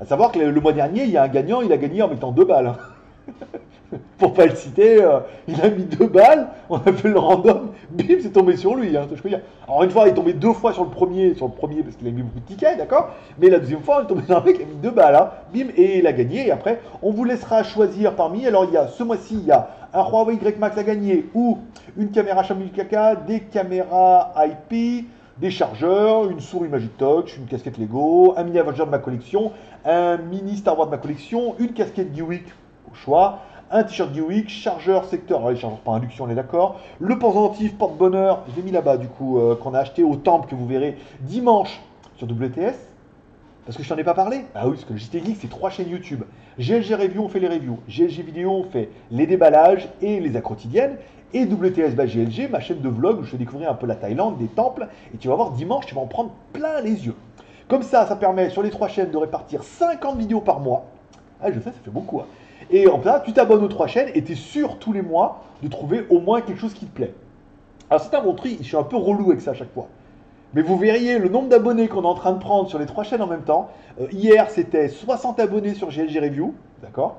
À savoir que le, mois dernier, il y a un gagnant, il a gagné en mettant deux balles. Pour pas le citer, euh, il a mis deux balles, on a fait le random, bim, c'est tombé sur lui. Hein, je peux dire. Alors une fois, il est tombé deux fois sur le premier, sur le premier parce qu'il a mis beaucoup de tickets, d'accord Mais la deuxième fois, il est tombé sur un mec qui a mis deux balles, hein, bim, et il a gagné. Et après, on vous laissera choisir parmi. Alors il y a ce mois-ci, il y a un Huawei Y Max à gagner ou une caméra Xiaomi KK, des caméras IP, des chargeurs, une souris Magic Touch, une casquette Lego, un mini Avenger de ma collection, un mini Star Wars de ma collection, une casquette Gewick au choix, un t-shirt Gewick, chargeur secteur, alors les chargeurs par induction, on est d'accord, le pendentif porte-bonheur, je l'ai mis là-bas du coup, euh, qu'on a acheté au temple que vous verrez dimanche sur WTS. Parce que je t'en ai pas parlé Ah oui, parce que le JT Geek, c'est trois chaînes YouTube. GLG Review, on fait les reviews. GLG Vidéo, on fait les déballages et les quotidiennes. Et WTS by GLG, ma chaîne de vlog où je fais découvrir un peu la Thaïlande, des temples. Et tu vas voir, dimanche, tu vas en prendre plein les yeux. Comme ça, ça permet sur les trois chaînes de répartir 50 vidéos par mois. Ah, je sais, ça fait beaucoup. hein. Et en là, tu t'abonnes aux trois chaînes et tu es sûr tous les mois de trouver au moins quelque chose qui te plaît. Alors, c'est un bon tri, je suis un peu relou avec ça à chaque fois. Mais vous verriez le nombre d'abonnés qu'on est en train de prendre sur les trois chaînes en même temps. Euh, hier, c'était 60 abonnés sur GLG Review. D'accord?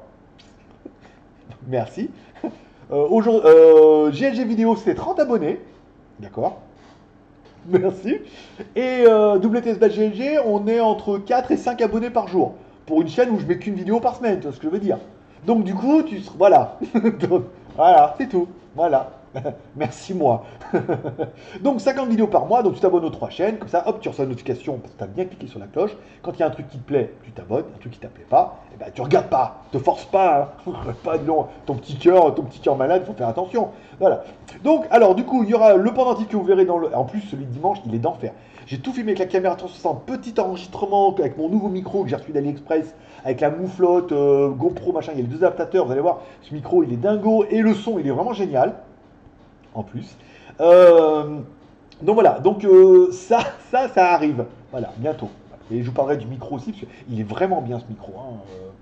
Merci. Euh, aujourd'hui- euh, GLG Vidéo, c'était 30 abonnés. D'accord? Merci. Et euh, WTS GLG, on est entre 4 et 5 abonnés par jour. Pour une chaîne où je mets qu'une vidéo par semaine, tu vois ce que je veux dire? Donc du coup, tu voilà. Voilà, c'est tout. Voilà. Merci moi. donc 50 vidéos par mois, donc tu t'abonnes aux trois chaînes, comme ça, hop, tu reçois une notification parce que tu as bien cliqué sur la cloche. Quand il y a un truc qui te plaît, tu t'abonnes, un truc qui ne plaît pas, et eh ben, tu regardes pas, te force pas, hein. pas non, ton petit cœur, ton petit cœur malade, faut faire attention. Voilà. Donc, alors du coup, il y aura le pendentif que vous verrez dans le. En plus, celui de dimanche, il est d'enfer. J'ai tout filmé avec la caméra 360, petit enregistrement avec mon nouveau micro que j'ai reçu d'AliExpress, avec la mouflotte, euh, GoPro, machin, il y a les deux adaptateurs, vous allez voir, ce micro il est dingo, et le son il est vraiment génial, plus. Euh, donc voilà, donc euh, ça, ça, ça arrive, voilà, bientôt. Et je vous parlerai du micro aussi, parce qu'il est vraiment bien ce micro, hein,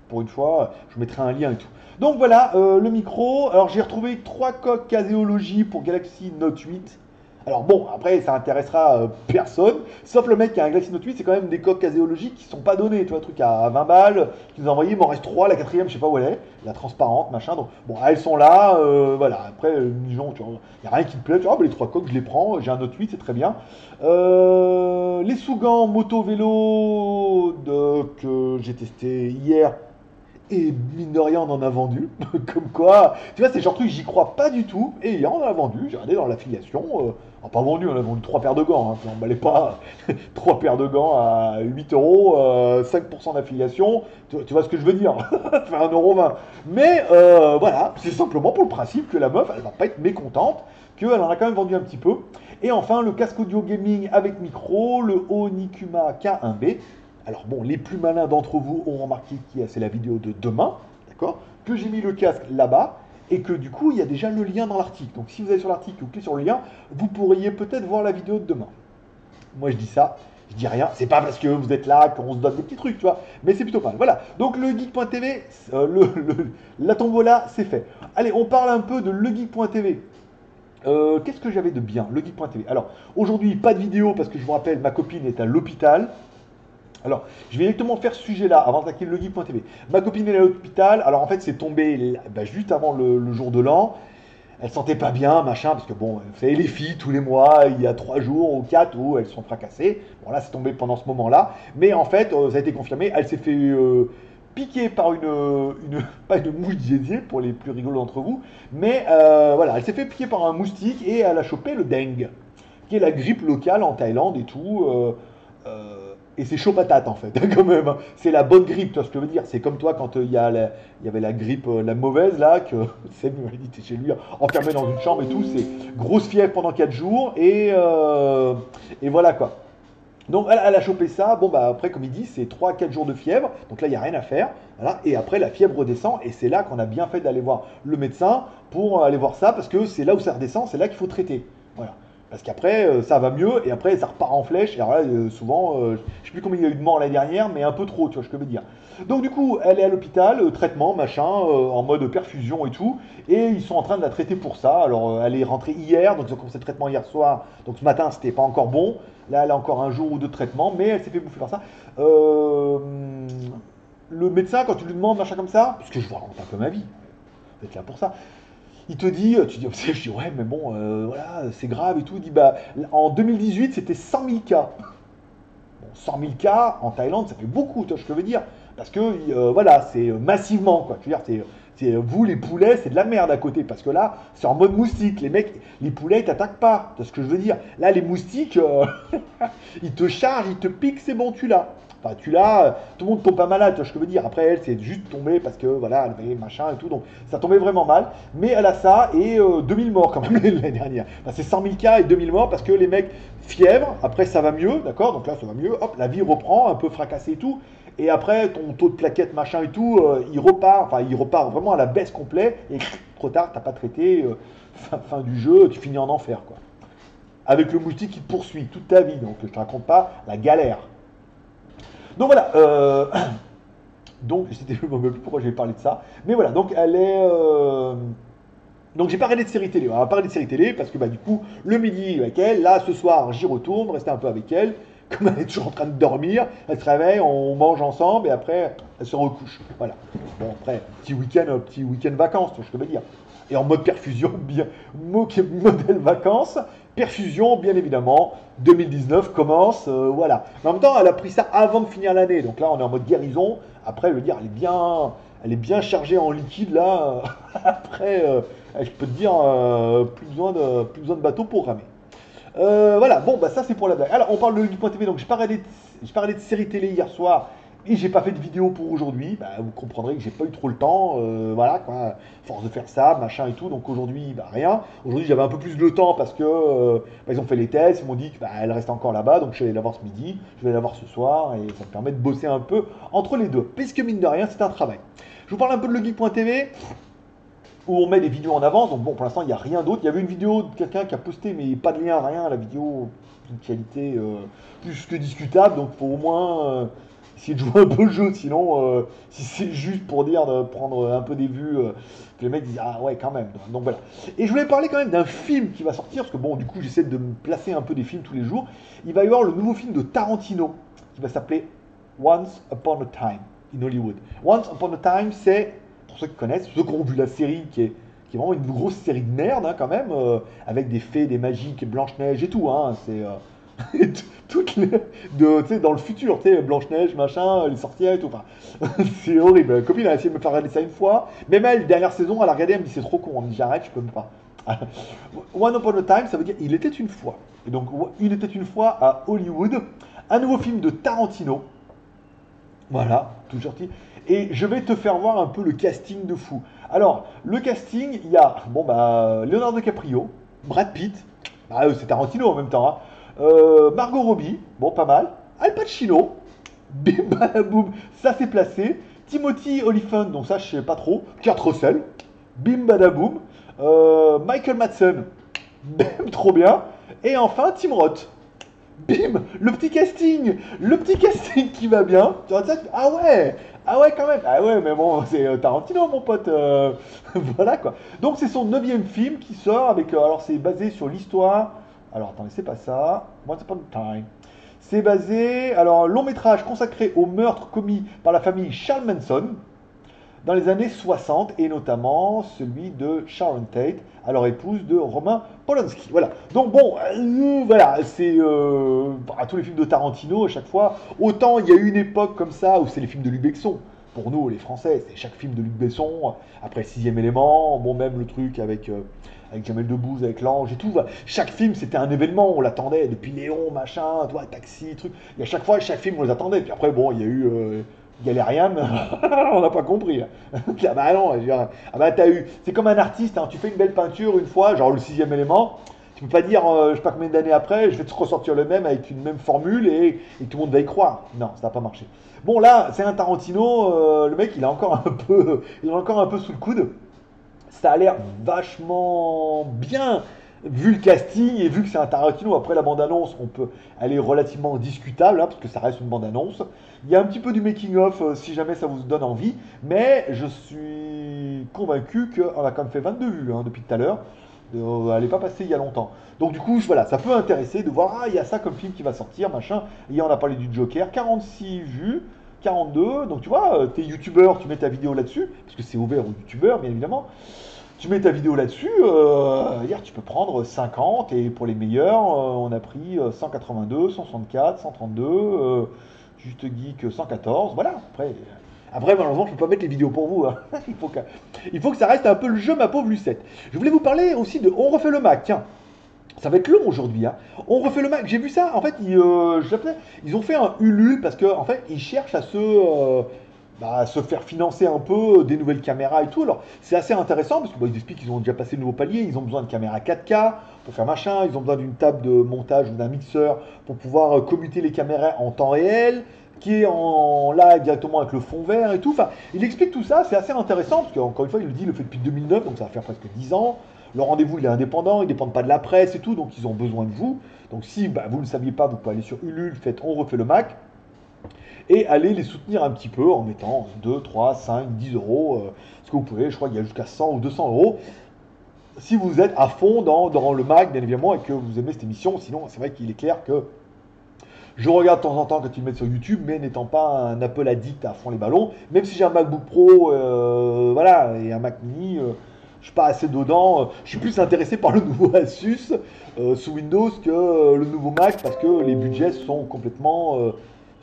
pour une fois, je mettrai un lien et tout. Donc voilà, le micro, alors j'ai retrouvé trois coques Caséologie pour Galaxy Note 8, alors bon, après, ça intéressera euh, personne, sauf le mec qui a un Galaxy Note 8, c'est quand même des coques caséologiques qui sont pas données, tu vois, un truc à 20 balles, qui nous a envoyé, il m'en reste 3, la quatrième, je sais pas où elle est, la transparente, machin, donc bon, elles sont là, euh, voilà, après, euh, disons, tu vois, il n'y a rien qui me plaît, tu vois, bah, les trois coques, je les prends, j'ai un Note 8, c'est très bien. les sous-gants moto-vélo que j'ai testé hier, et mine de rien, on en a vendu. Comme quoi, tu vois, c'est genre truc, j'y crois pas du tout. Et hier, on en a vendu. J'ai regardé dans l'affiliation. Euh, pas vendu, on a vendu trois paires de gants. Hein. On pas trois paires de gants à 8 euros, 5% euh, d'affiliation. Tu, vois ce que je veux dire? Faire 1,20€. Mais euh, voilà, c'est simplement pour le principe que la meuf, elle va pas être mécontente, qu'elle en a quand même vendu un petit peu. Et enfin, le casque audio gaming avec micro, le Onikuma K1B. Alors bon, les plus malins d'entre vous ont remarqué que c'est la vidéo de demain, d'accord? Que j'ai mis le casque là-bas et que du coup, il y a déjà le lien dans l'article. Donc si vous allez sur l'article, vous cliquez sur le lien, vous pourriez peut-être voir la vidéo de demain. Moi, je dis ça, je dis rien. C'est pas parce que vous êtes là qu'on se donne des petits trucs, tu vois. Mais c'est plutôt pas mal. Voilà. Donc le geek.tv, euh, le, la tombola, c'est fait. Allez, on parle un peu de legeek.tv. Euh, Qu'est-ce que j'avais de bien, le geek.tv Alors, aujourd'hui, pas de vidéo parce que je vous rappelle, ma copine est à l'hôpital. Alors, je vais directement faire ce sujet-là avant d'attaquer le geek.tv. Ma copine est à l'hôpital. Alors, en fait, c'est tombé bah, juste avant le, jour de l'an. Elle sentait pas bien, machin, parce que bon, vous savez, les filles, tous les mois, il y a trois jours ou quatre où elles sont fracassées. Bon, là, c'est tombé pendant ce moment-là. Mais en fait, euh, ça a été confirmé. Elle s'est fait euh, piquer par une, une, pas une mouche pour les plus rigolos d'entre vous, mais euh, voilà, elle s'est fait piquer par un moustique et elle a chopé le dengue, qui est la grippe locale en Thaïlande et tout. Et c'est chaud patate en fait, quand même. C'est la bonne grippe, tu vois ce que je veux dire. C'est comme toi quand euh, il y, y, avait la grippe, euh, la mauvaise là, que c'est dit chez lui, enfermé dans une chambre et tout. C'est grosse fièvre pendant 4 jours et, euh, et voilà quoi. Donc elle, a chopé ça, bon bah après comme il dit c'est 3-4 jours de fièvre, donc là il n'y a rien à faire, voilà. et après la fièvre redescend et c'est là qu'on a bien fait d'aller voir le médecin pour aller voir ça parce que c'est là où ça redescend, c'est là qu'il faut traiter. Voilà. Parce qu'après, euh, ça va mieux, et après, ça repart en flèche. Et alors là, euh, souvent, euh, je sais plus combien il y a eu de morts l'année dernière, mais un peu trop, tu vois je veux dire. Donc du coup, elle est à l'hôpital, traitement, machin, en mode perfusion et tout, et ils sont en train de la traiter pour ça. Alors, elle est rentrée hier, donc ils ont commencé le traitement hier soir, donc ce matin, c'était pas encore bon. Là, elle a encore un jour ou deux de traitement, mais elle s'est fait bouffer par ça. le médecin, quand tu lui demandes machin comme ça, parce que je vous raconte un peu ma vie, vous êtes là pour ça il te dit, tu dis, je dis ouais, mais bon, euh, voilà, c'est grave et tout. Il dit, bah, en 2018, c'était 100 000 cas. Bon, 100 000 cas en Thaïlande, ça fait beaucoup, tu vois je veux dire. Parce que, euh, voilà, c'est massivement, quoi. Je veux dire, c'est, vous, les poulets, c'est de la merde à côté. Parce que là, c'est en mode moustique. Les mecs, les poulets, ils t'attaquent pas. Tu vois ce que je veux dire. Là, les moustiques, euh, ils te chargent, ils te piquent, c'est bon, tu l'as. Tu l'as, tout le monde tombe pas malade, tu vois ce que je veux dire. Après, elle, c'est juste tombé parce que, voilà, elle avait machin et tout, donc ça tombait vraiment mal. Mais elle a ça et 2000 euh, morts quand même l'année dernière. c'est 100 000 cas et 2000 morts parce que les mecs, fièvre, après ça va mieux, d'accord? Donc là, ça va mieux, hop, la vie reprend, un peu fracassée et tout. Et après, ton taux de plaquettes, machin et tout, euh, il repart, enfin, il repart vraiment à la baisse complète. Et trop tard, t'as pas traité, euh, fin, fin, du jeu, tu finis en enfer, quoi. Avec le moustique qui te poursuit toute ta vie. Donc, je te raconte pas la galère. Donc voilà. Euh, donc, c'était pourquoi j'ai parlé de ça. Mais voilà, donc elle est. Euh, donc j'ai regardé de série télé. On va parler de série télé parce que bah, du coup, le midi avec elle, là ce soir j'y retourne, rester un peu avec elle. Comme elle est toujours en train de dormir, elle se réveille, on mange ensemble et après elle se recouche. Voilà. Bon après, petit week-end, petit week-end vacances, je peux dire. Et en mode perfusion, bien, modèle vacances, perfusion, bien évidemment. 2019 commence, euh, voilà. en même temps, elle a pris ça avant de finir l'année. Donc là, on est en mode guérison. Après, je veux dire, elle est bien, elle est bien chargée en liquide là. Après, euh, je peux te dire, euh, plus, besoin de, plus besoin de bateau pour ramer. Euh, voilà, bon, bah ça c'est pour la blague. Alors, on parle de Lucky.tv, donc j'ai parlé, de- série télé hier soir et j'ai pas fait de vidéo pour aujourd'hui. Bah, vous comprendrez que j'ai pas eu trop le temps, euh, voilà quoi, force de faire ça, machin et tout. Donc aujourd'hui, bah rien. Aujourd'hui, j'avais un peu plus de temps parce que euh, bah, ils ont fait les tests, ils m'ont dit qu'elle reste encore là-bas, donc je vais la voir ce midi, je vais la voir ce soir et ça me permet de bosser un peu entre les deux. Puisque mine de rien, c'est un travail. Je vous parle un peu de legeek.tv où on met des vidéos en avance. Donc bon, pour l'instant, il n'y a rien d'autre. Il y avait une vidéo de quelqu'un qui a posté, mais pas de lien, rien. La vidéo d'une qualité euh, plus que discutable. Donc faut au moins euh, essayer de jouer un peu le jeu. Sinon, euh, si c'est juste pour dire de prendre un peu des vues, euh, que les mecs disent ah ouais quand même. Donc voilà. Et je voulais parler quand même d'un film qui va sortir parce que bon, du coup, j'essaie de me placer un peu des films tous les jours. Il va y avoir le nouveau film de Tarantino qui va s'appeler Once Upon a Time in Hollywood. Once Upon a Time, c'est pour ceux qui connaissent, ceux qui ont vu la série, qui est, vraiment une grosse série de merde hein, quand même, euh, avec des fées, des magiques, Blanche-Neige et tout. Hein, c'est euh, toutes les, de, dans le futur, Blanche-Neige, machin, les sorcières et tout. C'est horrible. Copine a essayé de me faire regarder ça une fois. Même elle, dernière saison, elle a regardé, elle me dit c'est trop con. Elle me dit j'arrête, je peux même pas. One Upon a Time, ça veut dire il était une fois. Et donc, il était une fois à Hollywood, un nouveau film de Tarantino. Voilà, tout sorti. Et je vais te faire voir un peu le casting de fou. Alors, le casting, il y a bon bah Leonardo DiCaprio, Brad Pitt, bah, euh, c'est Tarantino en même temps, hein. Euh, Margot Robbie, bon pas mal, Al Pacino, bim badaboum, ça c'est placé, Timothy Olyphant, donc ça je sais pas trop, Kurt Russell, bim badaboum, Euh, Michael Madsen, bim trop bien, et enfin Tim Roth. Bim Le petit casting Le petit casting qui va bien. Tu vois Ah ouais Ah ouais quand même Ah ouais mais bon c'est euh, Tarantino mon pote euh, Voilà quoi. Donc c'est son neuvième film qui sort avec... euh, alors c'est basé sur l'histoire... Alors attendez c'est pas ça. Once Upon a Time. C'est basé... Alors long métrage consacré au meurtre commis par la famille Charles Manson dans les années 60 et notamment celui de Sharon Tate, alors épouse de Roman Polanski. Voilà. Donc bon, euh, voilà, c'est euh, à tous les films de Tarantino à chaque fois. Autant il y a eu une époque comme ça où c'est les films de Luc Besson. Pour nous, les Français, c'est chaque film de Luc Besson. Après sixième élément, bon même le truc avec euh, avec Jamel Debbouze, avec l'ange et tout. Chaque film, c'était un événement, on l'attendait depuis Léon, machin, toi, taxi, truc. Et à chaque fois, chaque film, on les attendait. Puis après, bon, il y a eu Galérian, on n'a pas compris. ah bah non, ah bah t'as eu. C'est comme un artiste, hein, tu fais une belle peinture une fois, genre le sixième élément. Tu peux pas dire, euh, je sais pas combien d'années après, je vais te ressortir le même avec une même formule et, et tout le monde va y croire. Non, ça n'a pas marché. Bon là, c'est un Tarantino, euh, le mec il est encore un peu, il est encore un peu sous le coude. Ça a l'air vachement bien vu le casting et vu que c'est un Tarantino. Après la bande-annonce, on peut, elle est relativement discutable hein, parce que ça reste une bande-annonce. Il y a un petit peu du making-of euh, si jamais ça vous donne envie, mais je suis convaincu qu'on a quand même fait 22 vues hein, depuis tout à l'heure. Euh, elle n'est pas passée il y a longtemps. Donc du coup, voilà, ça peut intéresser de voir, ah, il y a ça comme film qui va sortir, machin. Hier, on a parlé du Joker, 46 vues, 42. Donc tu vois, euh, t'es youtubeur, tu mets ta vidéo là-dessus, parce que c'est ouvert aux youtubeurs, bien évidemment. Tu mets ta vidéo là-dessus, euh, hier tu peux prendre 50 et pour les meilleurs, euh, on a pris euh, 182, 164, 132, euh, Juste Geek 114, voilà. Après, après malheureusement je peux pas mettre les vidéos pour vous. hein. il, faut que, faut que ça reste un peu le jeu ma pauvre Lucette. Je voulais vous parler aussi de On refait le Mac, tiens. Ça va être long aujourd'hui. Hein. On refait le Mac. J'ai vu ça. En fait, ils, euh, ils ont fait un Ulule parce que en fait, ils cherchent à se, euh, bah, se faire financer un peu des nouvelles caméras et tout. Alors, c'est assez intéressant parce qu'ils expliquent qu'ils ont déjà passé le nouveau palier. Ils ont besoin de caméras 4K pour faire machin. Ils ont besoin d'une table de montage ou d'un mixeur pour pouvoir euh, commuter les caméras en temps réel qui est en live directement avec le fond vert et tout. Enfin, il explique tout ça, c'est assez intéressant, parce qu'encore une fois, il le dit, il le fait depuis 2009, donc ça va faire presque 10 ans. Le rendez-vous, il est indépendant, il ne dépend pas de la presse et tout, donc ils ont besoin de vous. Donc si bah, vous ne le saviez pas, vous pouvez aller sur Ulule, faites On refait le Mac, et aller les soutenir un petit peu en mettant 2, 3, 5, 10 euros, euh, ce que vous pouvez, je crois qu'il y a jusqu'à 100 ou 200 euros. Si vous êtes à fond dans, le Mac, bien évidemment, et que vous aimez cette émission, sinon c'est vrai qu'il est clair que je regarde de temps en temps quand ils mettent sur YouTube, mais n'étant pas un Apple addict à fond les ballons, même si j'ai un MacBook Pro, euh, voilà, et un Mac Mini, euh, je suis pas assez dedans. euh, Je suis plus intéressé par le nouveau Asus sous Windows que le nouveau Mac parce que les budgets sont complètement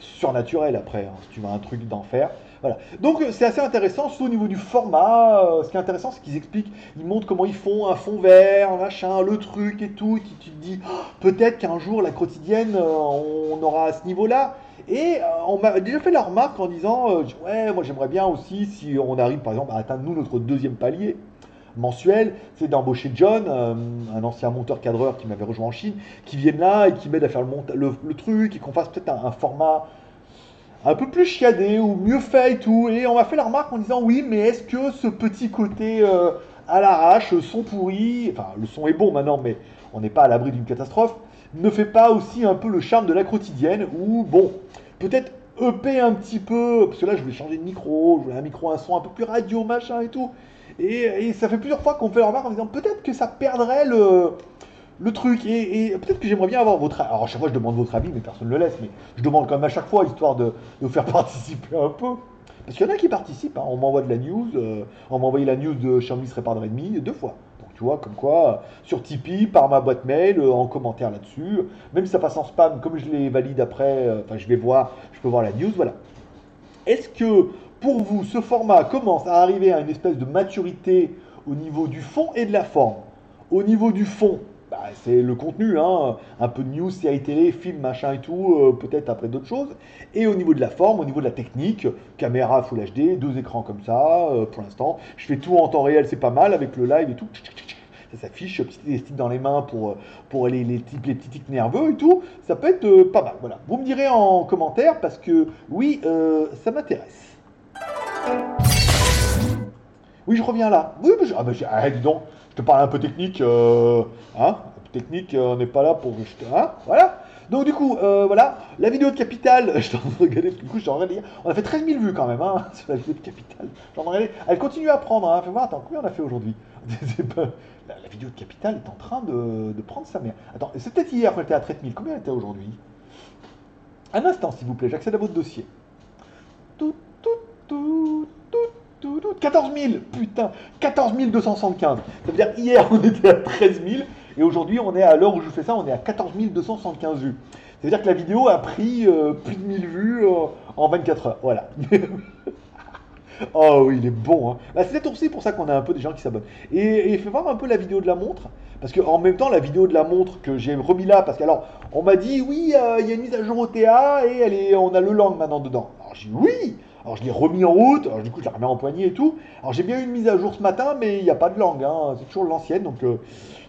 surnaturels après. hein, si tu veux un truc d'enfer. Voilà. Donc euh, c'est assez intéressant, surtout au niveau du format. euh, ce qui est intéressant, c'est qu'ils expliquent, ils montrent comment ils font un fond vert, machin, le truc et tout. Et tu, te dis, Oh, peut-être qu'un jour la quotidienne, euh, on aura à ce niveau-là. Et on m'a déjà fait la remarque en disant, ouais, moi j'aimerais bien aussi, si on arrive par exemple à atteindre nous notre deuxième palier mensuel, c'est d'embaucher John, euh, un ancien monteur-cadreur qui m'avait rejoint en Chine, qui vienne là et qui m'aide à faire le, le, truc et qu'on fasse peut-être un, format un peu plus chiadé ou mieux fait et tout. Et on m'a fait la remarque en disant oui, mais est-ce que ce petit côté euh, à l'arrache, son pourri, enfin le son est bon maintenant, mais on n'est pas à l'abri d'une catastrophe, ne fait pas aussi un peu le charme de la quotidienne où, bon, peut-être EP un petit peu, parce que là je voulais changer de micro, je voulais un micro, un son un peu plus radio, machin et tout. Et, ça fait plusieurs fois qu'on fait la remarque en disant peut-être que ça perdrait le, le truc. Et, peut-être que j'aimerais bien avoir votre avis. Alors à chaque fois je demande votre avis, mais personne ne le laisse. Mais je demande quand même à chaque fois, histoire de, de vous faire participer un peu. Parce qu'il y en a qui participent. hein. On m'envoie de la news. euh, on m'a envoyé la news de Xiaomi serait pas de Redmi deux fois. Donc tu vois, comme quoi, sur Tipeee, par ma boîte mail, euh, en commentaire là-dessus. Même si ça passe en spam, comme je les valide après, euh, enfin je vais voir, je peux voir la news, voilà. Est-ce que pour vous, ce format commence à arriver à une espèce de maturité au niveau du fond et de la forme Au niveau du fond, bah, c'est le contenu, hein, un peu de news, séries télé, films, machin et tout, euh, peut-être après d'autres choses. Et au niveau de la forme, au niveau de la technique, caméra Full HD, deux écrans comme ça, euh, pour l'instant. Je fais tout en temps réel, c'est pas mal, avec le live et tout. Ça s'affiche, petit élastique dans les mains pour, euh, pour les, les, petits tics nerveux et tout. Ça peut être pas mal, voilà. Vous me direz en commentaire, parce que oui, ça m'intéresse. Oui, je reviens là. Oui, mais je- ah, ah, dis donc, je te parle un peu technique. euh, hein technique, euh, on n'est pas là pour. Hein voilà. Donc, du coup, euh, voilà. La vidéo de Capital, je suis en train de regarder, du coup, je suis en train de dire. On a fait 13 000 vues quand même, hein, sur la vidéo de Capital. Elle continue à prendre, hein. Fais voir, attends, combien on a fait aujourd'hui? La, vidéo de Capital est en train de, de prendre sa mère. Attends, c'est peut-être hier qu'on était à 13 000. Combien elle était aujourd'hui? Un instant, s'il vous plaît, j'accède à votre dossier. Tout, tout, tout, tout, tout, tout. 14 000 Putain 14 275 Ça veut dire hier on était à 13 000 et aujourd'hui on est à l'heure où je fais ça, on est à 14 275 vues. Ça veut dire que la vidéo a pris euh, plus de 1000 vues euh, en 24 heures. Voilà. Oh oui, il est bon. Hein. Bah, c'est aussi pour ça qu'on a un peu des gens qui s'abonnent. Et, et fais voir un peu la vidéo de la montre. Parce qu'en même temps, la vidéo de la montre que j'ai remis là, parce qu'alors, on m'a dit, oui, euh, il y a une mise à jour OTA et elle est, on a le lang maintenant dedans. Alors j'ai dit, oui Alors je l'ai remis en route, alors du coup je la remets en poignée et tout. Alors j'ai bien eu une mise à jour ce matin, mais il n'y a pas de langue, hein. c'est toujours l'ancienne. Donc euh,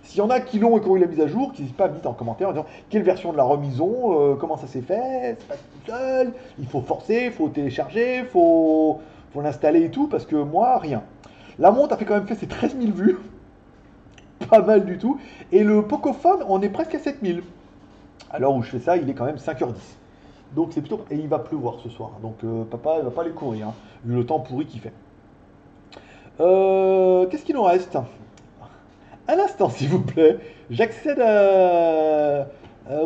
s'il y en a qui l'ont et qui ont eu la mise à jour, qui n'hésitent pas à me dire en commentaire en disant quelle version de la remise euh, comment ça s'est fait, c'est pas tout seul, il faut forcer, il faut télécharger, il faut, l'installer et tout, parce que moi, rien. La montre a fait quand même fait ses 13 000 vues, pas mal du tout, et le Pocophone, on est presque à 7 000. À l'heure où je fais ça, il est quand même 5h10. Donc c'est plutôt... Et il va pleuvoir ce soir, donc euh, papa, il va pas aller courir, hein, vu le temps pourri qu'il fait. Euh, Qu'est-ce qu'il nous reste? Un instant, s'il vous plaît. J'accède à...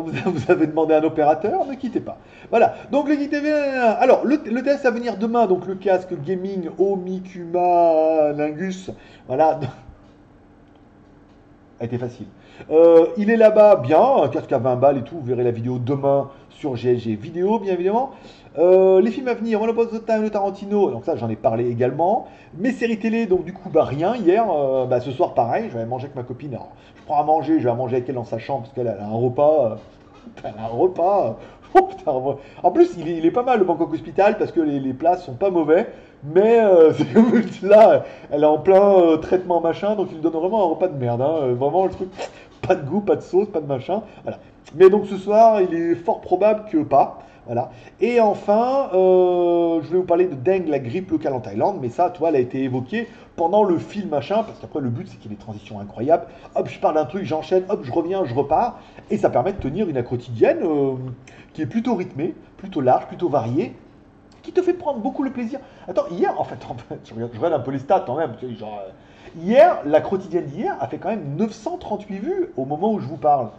vous, avez demandé un opérateur, ne quittez pas. Voilà, donc le TV, alors le, le test à venir demain, donc le casque gaming Omikuma Lingus, voilà, a été facile. Euh, il est là-bas, bien, un casque à 20 balles et tout, vous verrez la vidéo demain sur GLG vidéo, bien évidemment. Euh, les films à venir, One Upon a Time de Tarantino, donc ça j'en ai parlé également. Mes séries télé, donc du coup, bah rien, hier, euh, bah, ce soir pareil, je vais manger avec ma copine. Je prends à manger, je vais manger avec elle dans sa chambre, parce qu'elle elle a un repas. elle a un repas. en plus, il est, pas mal le Bangkok Hospital, parce que les, les plats sont pas mauvais. Mais euh, là, elle est en plein traitement machin, donc il donne vraiment un repas de merde. hein, vraiment le truc, pas de goût, pas de sauce, pas de machin. Voilà. Mais donc ce soir, il est fort probable que pas. Voilà. Et enfin, euh, je vais vous parler de Deng, la grippe locale en Thaïlande, mais ça, toi, elle a été évoquée pendant le film machin, parce qu'après le but c'est qu'il y ait des transitions incroyables. Hop, je parle d'un truc, j'enchaîne, hop, je reviens, je repars, et ça permet de tenir une quotidienne euh, qui est plutôt rythmée, plutôt large, plutôt variée, qui te fait prendre beaucoup le plaisir. Attends, hier, en fait, en fait, je, regarde, un peu les stats quand même. tu Genre, euh, hier, la quotidienne d'hier a fait quand même 938 vues au moment où je vous parle.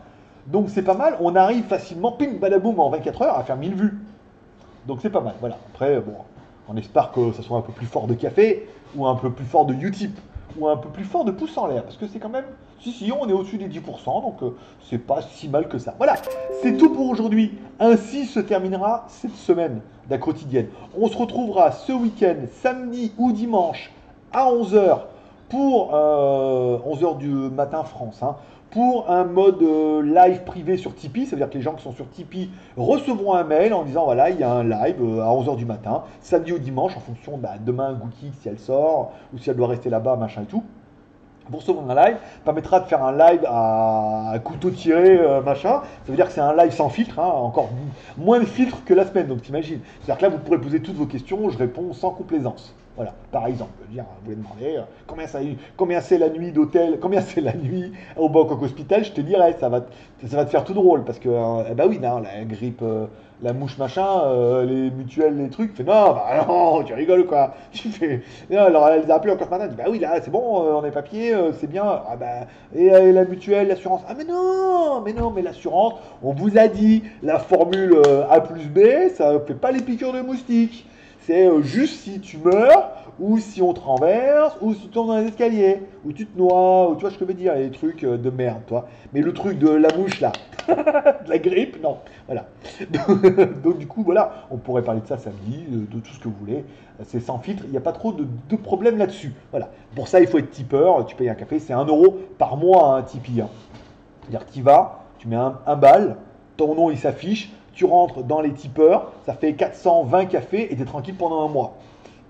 Donc c'est pas mal. On arrive facilement, ping, badaboum, en 24 heures à faire 1000 vues. Donc c'est pas mal. Voilà. Après, bon, on espère que ça soit un peu plus fort de café, ou un peu plus fort de Utip, ou un peu plus fort de pouce en l'air, parce que c'est quand même Si, si, on est au-dessus des 10%, donc euh, c'est pas si mal que ça. Voilà, c'est tout pour aujourd'hui. Ainsi se terminera cette semaine de la quotidienne. On se retrouvera ce week-end, samedi ou dimanche, à 11h, pour 11h du matin France, hein, pour un mode euh, live privé sur Tipeee. Ça veut dire que les gens qui sont sur Tipeee recevront un mail en disant voilà, il y a un live euh, à 11h du matin, samedi ou dimanche, en fonction de bah, demain, Gookie, si elle sort, ou si elle doit rester là-bas, machin et tout pour ce un live permettra de faire un live à, couteau tiré, euh, machin. Ça veut dire que c'est un live sans filtre, hein, encore moins de filtres que la semaine, donc t'imagines. C'est-à-dire que là, vous pourrez poser toutes vos questions, je réponds sans complaisance. Voilà, par exemple, dire, vous voulez demander euh, combien, ça, combien c'est la nuit d'hôtel, combien c'est la nuit au Bangkok Hospital, je te dirais, ça va, ça va te faire tout drôle, parce que, euh, eh ben oui, non, la grippe, la mouche machin, euh, les mutuelles, les trucs, fait non, bah non, tu rigoles quoi? Tu fais, non, alors elle les a appelés encore ce matin, dit bah oui là c'est bon, euh, on est papier, euh, c'est bien, ah bah et, la mutuelle, l'assurance, ah mais non, mais non, mais l'assurance, on vous a dit la formule A plus B, ça fait pas les piqûres de moustiques. C'est juste si tu meurs, ou si on te renverse, ou si tu tombes dans les escaliers, ou tu te noies, ou tu vois ce que je veux dire, les trucs de merde, toi. Mais le truc de la mouche là, de la grippe, non. Voilà. Donc, du coup, voilà, on pourrait parler de ça samedi, de, tout ce que vous voulez. C'est sans filtre, il n'y a pas trop de, de problème là-dessus. Voilà. Pour ça, il faut être tipeur. Tu payes un café, c'est un euro par mois un Tipeee. Hein. C'est-à-dire que tu vas, tu mets un, un bal, ton nom il s'affiche, tu rentres dans les tipeurs, ça fait 420 cafés et tu es tranquille pendant un mois.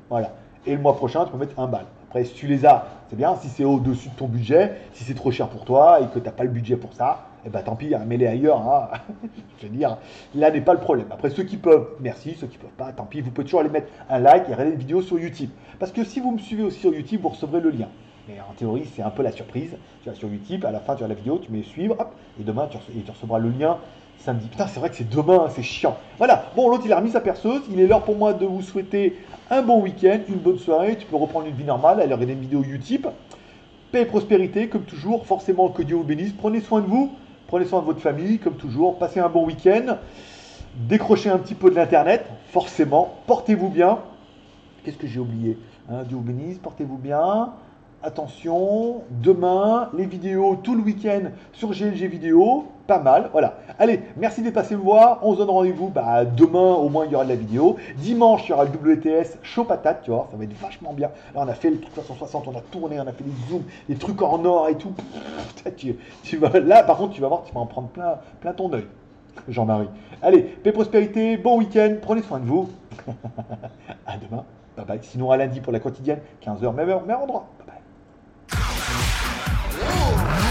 Voilà. Et le mois prochain, tu peux mettre un bal. Après, si tu les as, c'est bien. Si c'est au-dessus de ton budget, si c'est trop cher pour toi et que tu n'as pas le budget pour ça, eh ben tant pis, hein, mets-les ailleurs. Hein. Je veux dire, là n'est pas le problème. Après, ceux qui peuvent, merci. Ceux qui peuvent pas, tant pis. Vous pouvez toujours aller mettre un like et regarder une vidéo sur YouTube. Parce que si vous me suivez aussi sur YouTube, vous recevrez le lien. Mais en théorie, c'est un peu la surprise. Tu vas sur YouTube, à la fin, tu as la vidéo, tu mets suivre, hop, et demain, tu, recevras le lien samedi. Putain, c'est vrai que c'est demain, c'est chiant. Voilà, bon, l'autre, il a remis sa perceuse. Il est l'heure pour moi de vous souhaiter un bon week-end, une bonne soirée. Tu peux reprendre une vie normale, aller regarder une vidéo YouTube. Paix et prospérité, comme toujours. Forcément, que Dieu vous bénisse. Prenez soin de vous. Prenez soin de votre famille, comme toujours. Passez un bon week-end. Décrochez un petit peu de l'Internet, forcément. Portez-vous bien. Qu'est-ce que j'ai oublié hein, Dieu vous bénisse, portez-vous bien. Attention, demain, les vidéos tout le week-end sur GLG Vidéo, pas mal, voilà. Allez, merci d'être passé me voir, on se donne rendez-vous bah, demain, au moins il y aura de la vidéo. Dimanche, il y aura le WTS chaud patate, tu vois, ça va être vachement bien. Là, on a fait le truc 360, on a tourné, on a fait des zooms, des trucs en or et tout. tu, vas, là, par contre, tu vas voir, tu vas en prendre plein, plein ton œil. Jean-Marie. Allez, paix prospérité, bon week-end, prenez soin de vous. à demain, bye bye. Sinon à lundi pour la quotidienne, 15h, même heure, même endroit. go.